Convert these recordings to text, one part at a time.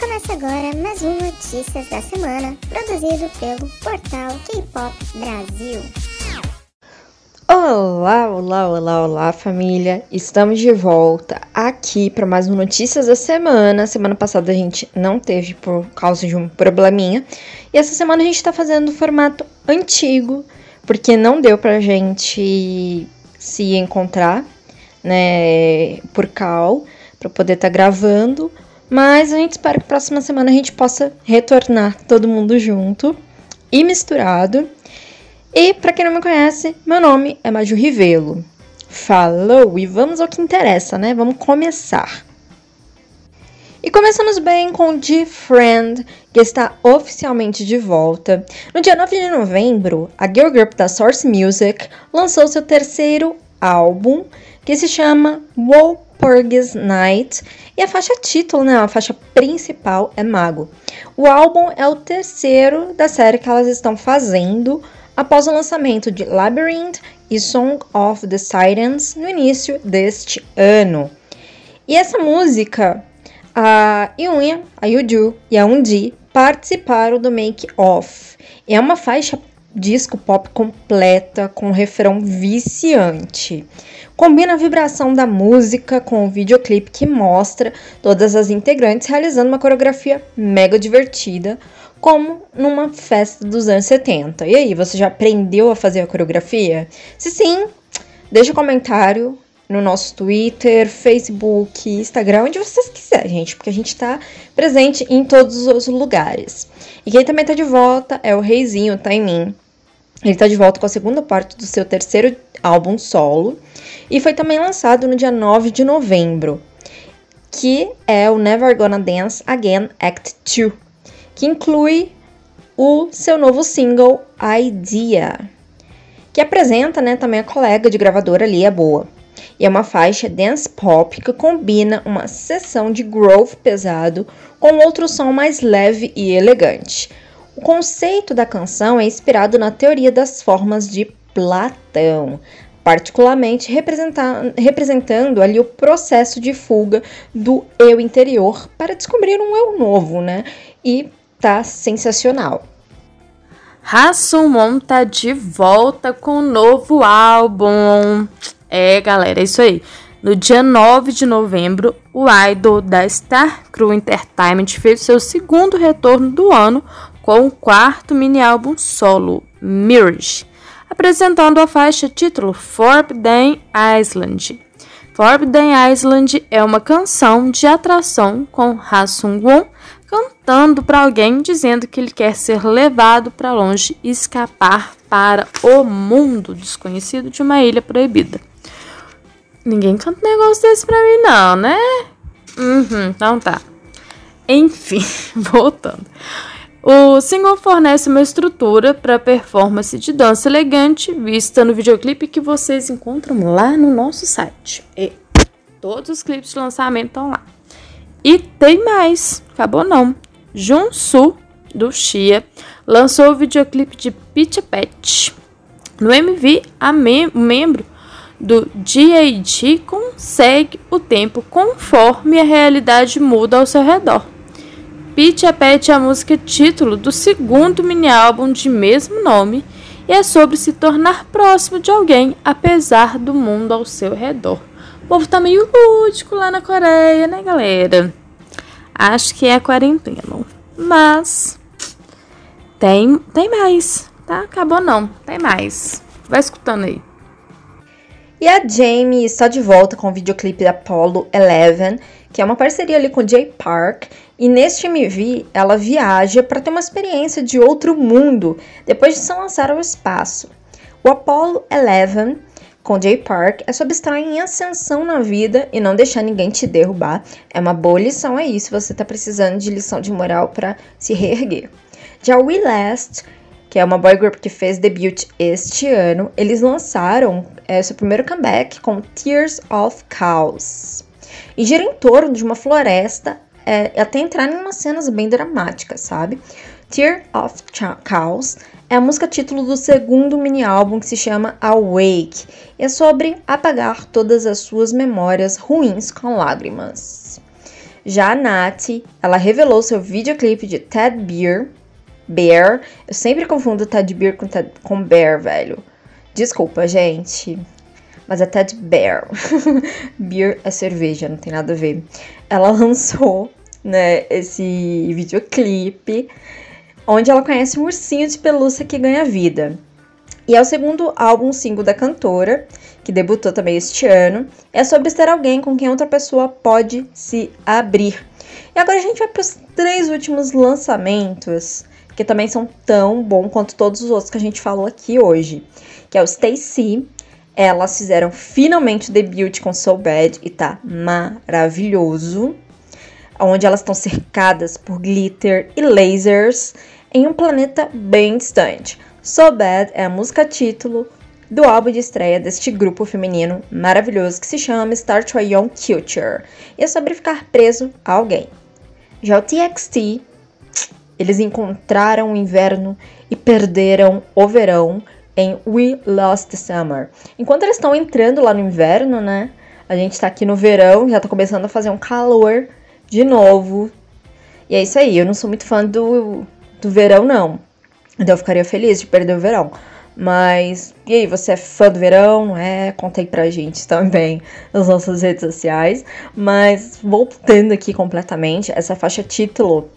começa agora mais um Notícias da Semana, produzido pelo portal K-Pop Brasil. Olá, olá, olá, olá, família! Estamos de volta aqui para mais um Notícias da Semana. Semana passada a gente não teve por causa de um probleminha, e essa semana a gente está fazendo o formato antigo, porque não deu pra gente se encontrar, né, por cal, para poder estar tá gravando. Mas a gente espera que próxima semana a gente possa retornar todo mundo junto e misturado. E para quem não me conhece, meu nome é Maju Rivelo. Falou e vamos ao que interessa, né? Vamos começar. E começamos bem com The Friend, que está oficialmente de volta. No dia 9 de novembro, a girl group da Source Music lançou seu terceiro álbum, que se chama Walpurgis Night, e a faixa título, né, a faixa principal é Mago. O álbum é o terceiro da série que elas estão fazendo após o lançamento de Labyrinth e Song of the Sirens no início deste ano. E essa música, a Yunya, a Yuju e a Undi participaram do Make Off. É uma faixa disco pop completa com refrão viciante. Combina a vibração da música com o videoclipe que mostra todas as integrantes realizando uma coreografia mega divertida, como numa festa dos anos 70. E aí, você já aprendeu a fazer a coreografia? Se sim, deixa um comentário no nosso Twitter, Facebook, Instagram, onde vocês quiserem, gente, porque a gente tá presente em todos os lugares. E quem também tá de volta é o Reizinho, Taimin. Ele tá de volta com a segunda parte do seu terceiro álbum solo e foi também lançado no dia 9 de novembro, que é o Never Gonna Dance Again Act 2, que inclui o seu novo single Idea, que apresenta né, também a colega de gravadora Lia Boa. E é uma faixa dance pop que combina uma sessão de groove pesado com outro som mais leve e elegante. O conceito da canção é inspirado na teoria das formas de Platão, particularmente representando ali o processo de fuga do eu interior para descobrir um eu novo, né? E tá sensacional. Hassumon tá de volta com um novo álbum. É, galera, é isso aí. No dia 9 de novembro, o idol da Star Crew Entertainment fez seu segundo retorno do ano com o quarto mini álbum solo, Mirage, apresentando a faixa título Forbidden Island. Forbidden Island é uma canção de atração com Ha Sung-won cantando para alguém dizendo que ele quer ser levado para longe e escapar para o mundo desconhecido de uma ilha proibida. Ninguém canta um negócio desse pra mim, não, né? Uhum, então tá. Enfim, voltando. O single fornece uma estrutura para performance de dança elegante vista no videoclipe que vocês encontram lá no nosso site. E todos os clipes de lançamento estão lá. E tem mais, acabou não. Junsu do Xia lançou o videoclipe de Pitch Pet. No MV, a mem membro do GAG consegue o tempo conforme a realidade muda ao seu redor. Pitch a Pet é a música título do segundo mini-álbum de mesmo nome e é sobre se tornar próximo de alguém apesar do mundo ao seu redor. O povo tá meio lúdico lá na Coreia, né, galera? Acho que é a quarentena. Mas tem, tem mais, tá? Acabou não, tem mais. Vai escutando aí. E a Jamie está de volta com o videoclipe da Apollo 11, que é uma parceria ali com Jay Park. E neste MV, ela viaja para ter uma experiência de outro mundo depois de se lançar ao espaço. O Apollo 11 com Jay Park é sobre estar em ascensão na vida e não deixar ninguém te derrubar. É uma boa lição aí se você está precisando de lição de moral para se reerguer. Já We Last que é uma boy group que fez debut este ano, eles lançaram é, seu primeiro comeback com Tears of Chaos. E gira em torno de uma floresta, é, até entrar em umas cenas bem dramáticas, sabe? Tear of Chaos é a música título do segundo mini álbum que se chama Awake. É sobre apagar todas as suas memórias ruins com lágrimas. Já a Nati, ela revelou seu videoclipe de Ted Beer. Bear. Eu sempre confundo Ted Beer com, Ted, com Bear, velho. Desculpa, gente. Mas é Ted Bear. Beer é cerveja, não tem nada a ver. Ela lançou, né, esse videoclipe onde ela conhece um ursinho de pelúcia que ganha vida. E é o segundo álbum single da cantora, que debutou também este ano. É sobre ser alguém com quem outra pessoa pode se abrir. E agora a gente vai para os três últimos lançamentos, que também são tão bom quanto todos os outros que a gente falou aqui hoje, que é o Stacy. Elas fizeram finalmente o debut com Soul Bad e tá maravilhoso. Onde elas estão cercadas por glitter e lasers em um planeta bem distante. So Bad é a música título do álbum de estreia deste grupo feminino maravilhoso que se chama Start a Young Culture e é sobre ficar preso a alguém. Já o TXT, eles encontraram o inverno e perderam o verão em We Lost Summer. Enquanto eles estão entrando lá no inverno, né? A gente tá aqui no verão, já tá começando a fazer um calor de novo. E é isso aí, eu não sou muito fã do, do verão, não. Então eu ficaria feliz de perder o verão. Mas, e aí, você é fã do verão, é? Conta aí pra gente também nas nossas redes sociais. Mas, voltando aqui completamente, essa faixa título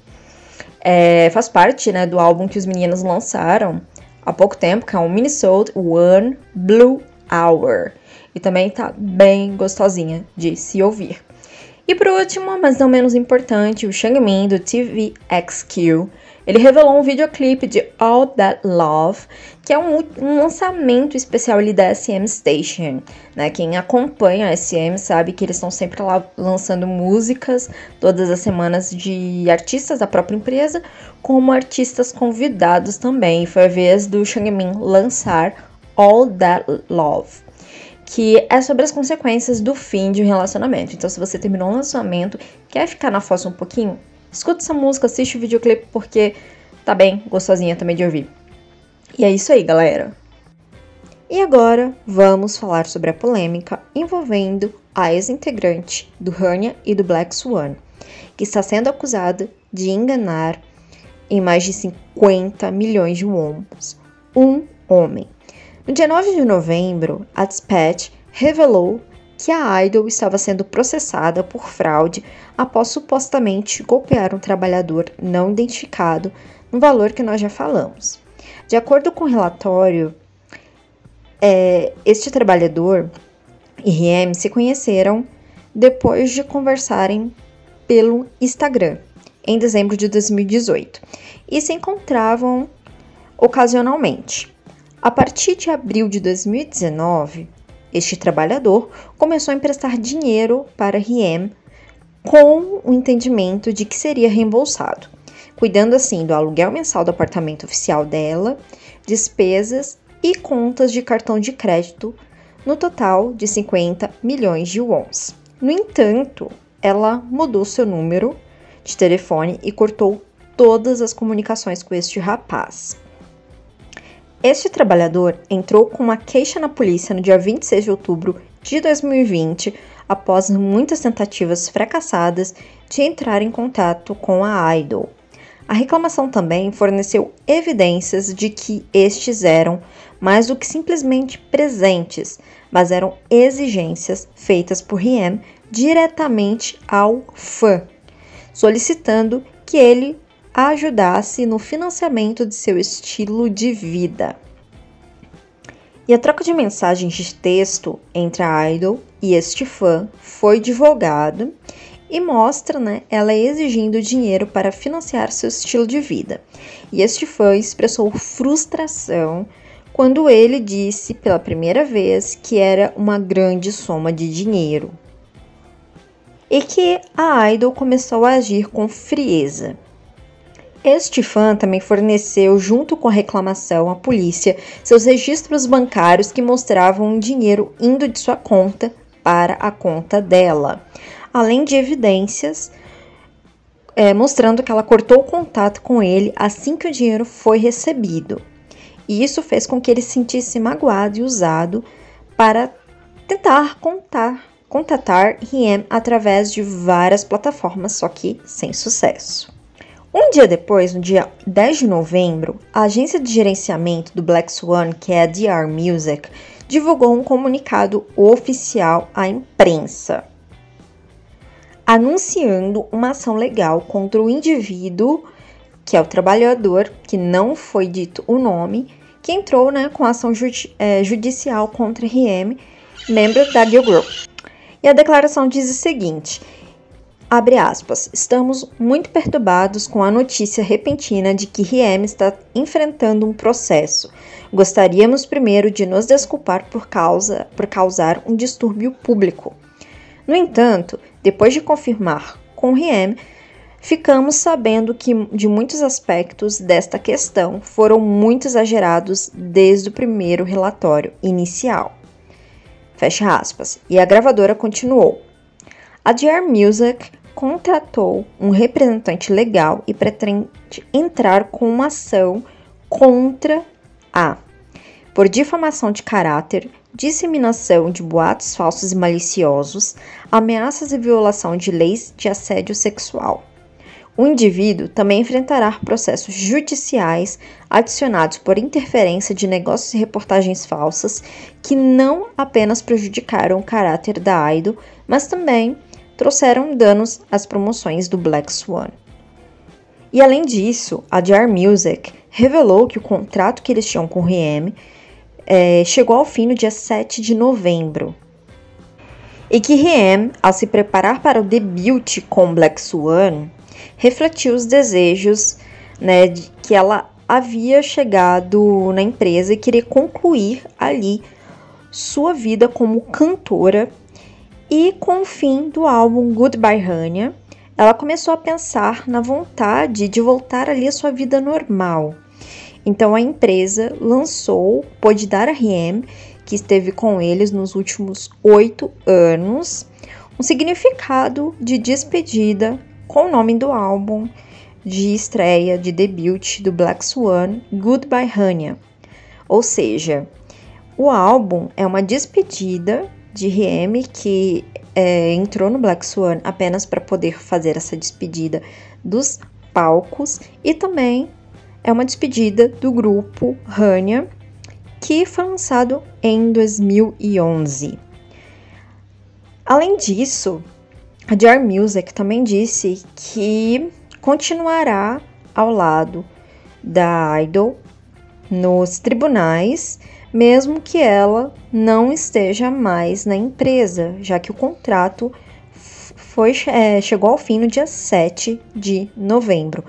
é, faz parte né, do álbum que os meninos lançaram há pouco tempo, que é o Minnesota One Blue Hour. E também tá bem gostosinha de se ouvir. E por último, mas não menos importante, o Shangmin do TVXQ ele revelou um videoclipe de All That Love, que é um, um, lançamento especial ali da SM Station. Né? Quem acompanha a SM sabe que eles estão sempre lá lançando músicas todas as semanas de artistas da própria empresa, como artistas convidados também. Foi a vez do Shangmin lançar All That Love que é sobre as consequências do fim de um relacionamento. Então, se você terminou um lançamento, quer ficar na fossa um pouquinho, Escuta essa música, assiste o videoclipe porque tá bem gostosinha também de ouvir. E é isso aí, galera. E agora vamos falar sobre a polêmica envolvendo a ex-integrante do Hernia e do Black Swan, que está sendo acusada de enganar em mais de 50 milhões de wons um homem. No dia 9 de novembro, a Dispatch revelou que a Idol estava sendo processada por fraude após supostamente golpear um trabalhador não identificado no valor que nós já falamos. De acordo com o relatório, é, este trabalhador e Riem se conheceram depois de conversarem pelo Instagram em dezembro de 2018 e se encontravam ocasionalmente. A partir de abril de 2019, este trabalhador começou a emprestar dinheiro para Riem com o entendimento de que seria reembolsado, cuidando assim do aluguel mensal do apartamento oficial dela, despesas e contas de cartão de crédito, no total de 50 milhões de wons. No entanto, ela mudou seu número de telefone e cortou todas as comunicações com este rapaz. Este trabalhador entrou com uma queixa na polícia no dia 26 de outubro de 2020, após muitas tentativas fracassadas de entrar em contato com a Idol. A reclamação também forneceu evidências de que estes eram mais do que simplesmente presentes, mas eram exigências feitas por Riem diretamente ao fã, solicitando que ele ajudasse no financiamento de seu estilo de vida. E a troca de mensagens de texto entre a idol e este fã foi divulgada e mostra né, ela exigindo dinheiro para financiar seu estilo de vida. E este fã expressou frustração quando ele disse pela primeira vez que era uma grande soma de dinheiro. E que a idol começou a agir com frieza. Este fã também forneceu, junto com a reclamação à polícia, seus registros bancários que mostravam dinheiro indo de sua conta para a conta dela, além de evidências é, mostrando que ela cortou o contato com ele assim que o dinheiro foi recebido. E isso fez com que ele se sentisse magoado e usado para tentar contar contatar Riem através de várias plataformas, só que sem sucesso. Um dia depois, no dia 10 de novembro, a agência de gerenciamento do Black Swan, que é a DR Music, divulgou um comunicado oficial à imprensa, anunciando uma ação legal contra o indivíduo, que é o trabalhador, que não foi dito o nome, que entrou né, com ação é, judicial contra Riem, membro da Gil Group. E a declaração diz o seguinte: abre aspas, estamos muito perturbados com a notícia repentina de que Riem está enfrentando um processo. Gostaríamos primeiro de nos desculpar por, causa, por causar um distúrbio público. No entanto, depois de confirmar com Riem, ficamos sabendo que de muitos aspectos desta questão foram muito exagerados desde o primeiro relatório inicial. Fecha aspas. E a gravadora continuou. A DR Music contratou um representante legal e pretende entrar com uma ação contra a por difamação de caráter, disseminação de boatos falsos e maliciosos, ameaças e violação de leis de assédio sexual. O indivíduo também enfrentará processos judiciais adicionados por interferência de negócios e reportagens falsas que não apenas prejudicaram o caráter da idol, mas também trouxeram danos às promoções do Black Swan. E além disso, a JR Music revelou que o contrato que eles tinham com o Riem é, chegou ao fim no dia 7 de novembro. E que Riem, ao se preparar para o debut com Black Swan, refletiu os desejos né, de que ela havia chegado na empresa e queria concluir ali sua vida como cantora. E com o fim do álbum Goodbye Hania, ela começou a pensar na vontade de voltar ali à sua vida normal. Então a empresa lançou, pôde dar a Riem, que esteve com eles nos últimos oito anos, um significado de despedida com o nome do álbum de estreia de debut do Black Swan, Goodbye Hania. Ou seja, o álbum é uma despedida de Riem que é, entrou no Black Swan apenas para poder fazer essa despedida dos palcos e também é uma despedida do grupo Hania que foi lançado em 2011. Além disso, a JR Music também disse que continuará ao lado da Idol nos tribunais, mesmo que ela não esteja mais na empresa, já que o contrato foi, é, chegou ao fim no dia 7 de novembro.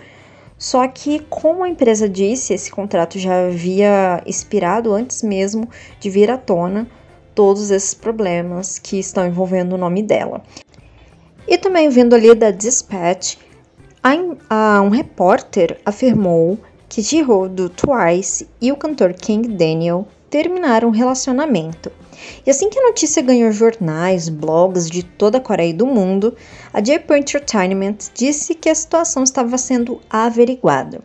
Só que, como a empresa disse, esse contrato já havia expirado antes mesmo de vir à tona todos esses problemas que estão envolvendo o nome dela. E também vendo ali da Dispatch, a, um repórter afirmou que Jihyo do Twice e o cantor King Daniel terminaram o relacionamento. E assim que a notícia ganhou jornais, blogs de toda a Coreia e do mundo, a J-Point Entertainment disse que a situação estava sendo averiguada.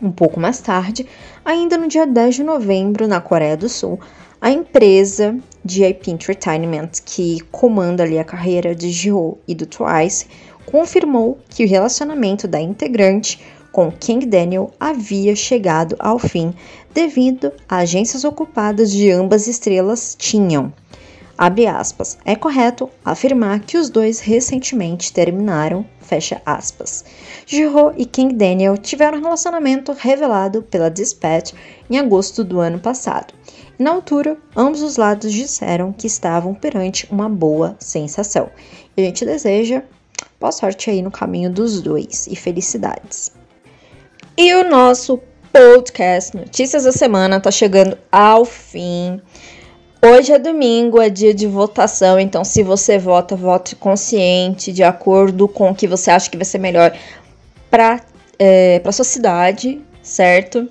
Um pouco mais tarde, ainda no dia 10 de novembro, na Coreia do Sul, a empresa JP Entertainment, que comanda ali a carreira de Jihyo e do Twice, confirmou que o relacionamento da integrante com King Daniel havia chegado ao fim devido a agências ocupadas de ambas estrelas tinham. Abre aspas. É correto afirmar que os dois recentemente terminaram, fecha aspas. E King Daniel tiveram um relacionamento revelado pela Dispatch em agosto do ano passado. Na altura, ambos os lados disseram que estavam perante uma boa sensação. E a gente deseja boa sorte aí no caminho dos dois e felicidades. E o nosso podcast Notícias da Semana tá chegando ao fim. Hoje é domingo, é dia de votação, então se você vota, vote consciente, de acordo com o que você acha que vai ser melhor para é, a sua cidade, certo?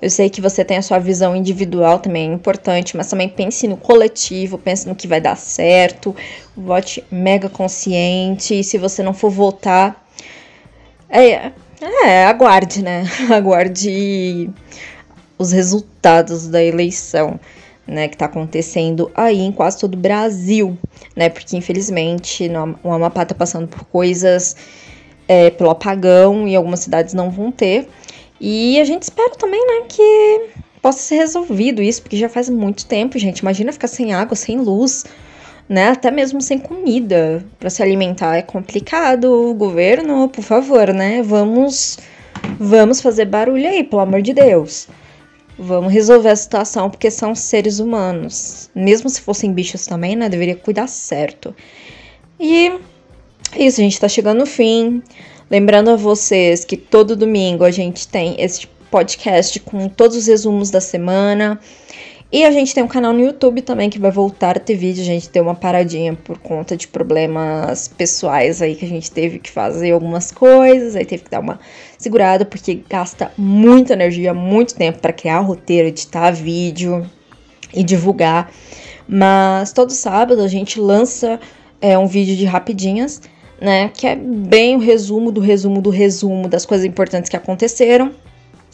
Eu sei que você tem a sua visão individual também é importante, mas também pense no coletivo, pense no que vai dar certo, vote mega consciente, e se você não for votar, é, é aguarde, né? Aguarde os resultados da eleição né, que está acontecendo aí em quase todo o Brasil, né, porque infelizmente o Amapá está passando por coisas é, pelo apagão e algumas cidades não vão ter. E a gente espera também, né, que possa ser resolvido isso, porque já faz muito tempo, gente. Imagina ficar sem água, sem luz, né, até mesmo sem comida para se alimentar é complicado. O governo, por favor, né, vamos vamos fazer barulho aí, pelo amor de Deus. Vamos resolver a situação porque são seres humanos. Mesmo se fossem bichos também, né? Deveria cuidar certo. E é isso, a gente tá chegando no fim. Lembrando a vocês que todo domingo a gente tem esse podcast com todos os resumos da semana. E a gente tem um canal no YouTube também que vai voltar a ter vídeo. A gente deu uma paradinha por conta de problemas pessoais aí que a gente teve que fazer algumas coisas, aí teve que dar uma segurada porque gasta muita energia, muito tempo para criar roteiro, editar vídeo e divulgar. Mas todo sábado a gente lança é, um vídeo de rapidinhas, né? Que é bem o resumo do resumo do resumo das coisas importantes que aconteceram.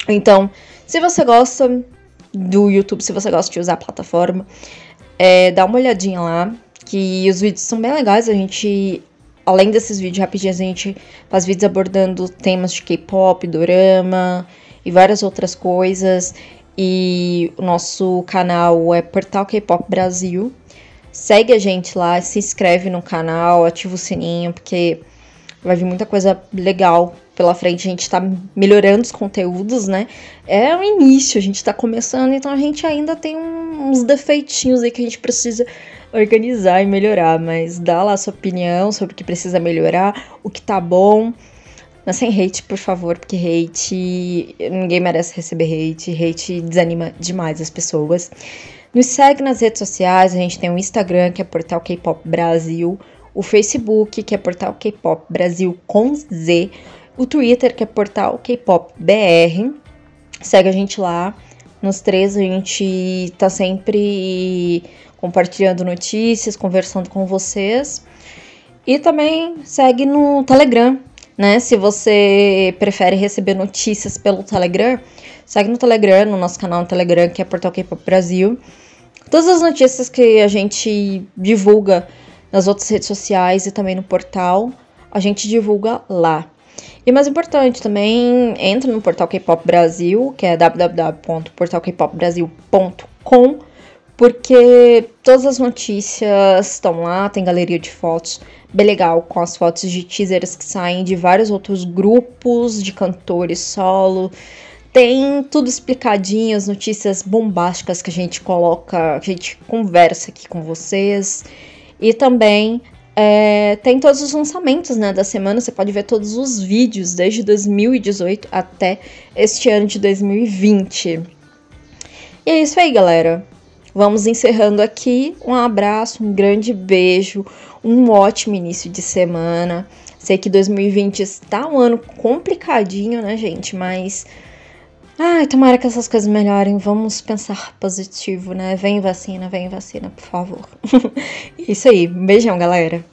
Então, se você gosta, do YouTube, se você gosta de usar a plataforma, é, dá uma olhadinha lá, que os vídeos são bem legais. A gente, além desses vídeos rapidinhos, a gente faz vídeos abordando temas de K-pop, dorama e várias outras coisas. E o nosso canal é Portal K-pop Brasil. Segue a gente lá, se inscreve no canal, ativa o sininho, porque vai vir muita coisa legal pela frente, a gente está melhorando os conteúdos, né? É o início, a gente está começando, então a gente ainda tem uns defeitinhos aí que a gente precisa organizar e melhorar, mas dá lá a sua opinião sobre o que precisa melhorar, o que tá bom. Mas sem hate, por favor, porque hate. Ninguém merece receber hate. Hate desanima demais as pessoas. Nos segue nas redes sociais, a gente tem o Instagram, que é Portal K-Pop Brasil, o Facebook, que é Portal K-Pop Brasil com Z, o Twitter, que é portal K-pop BR. Segue a gente lá. Nos três a gente tá sempre compartilhando notícias, conversando com vocês. E também segue no Telegram, né? Se você prefere receber notícias pelo Telegram, segue no Telegram, no nosso canal no Telegram, que é Portal K-Pop Brasil. Todas as notícias que a gente divulga nas outras redes sociais e também no portal, a gente divulga lá. E mais importante, também entra no portal K-Pop Brasil, que é www.portalkpopbrasil.com, porque todas as notícias estão lá, tem galeria de fotos bem legal, com as fotos de teasers que saem de vários outros grupos de cantores solo. Tem tudo explicadinho, as notícias bombásticas que a gente coloca, que a gente conversa aqui com vocês. E também é, tem todos os lançamentos né, da semana, você pode ver todos os vídeos desde 2018 até este ano de 2020. E é isso aí, galera. Vamos encerrando aqui. Um abraço, um grande beijo, um ótimo início de semana. Sei que 2020 está um ano complicadinho, né, gente? Mas. Ai, tomara que essas coisas melhorem. Vamos pensar positivo, né? Vem vacina, vem vacina, por favor. Isso aí. Beijão, galera.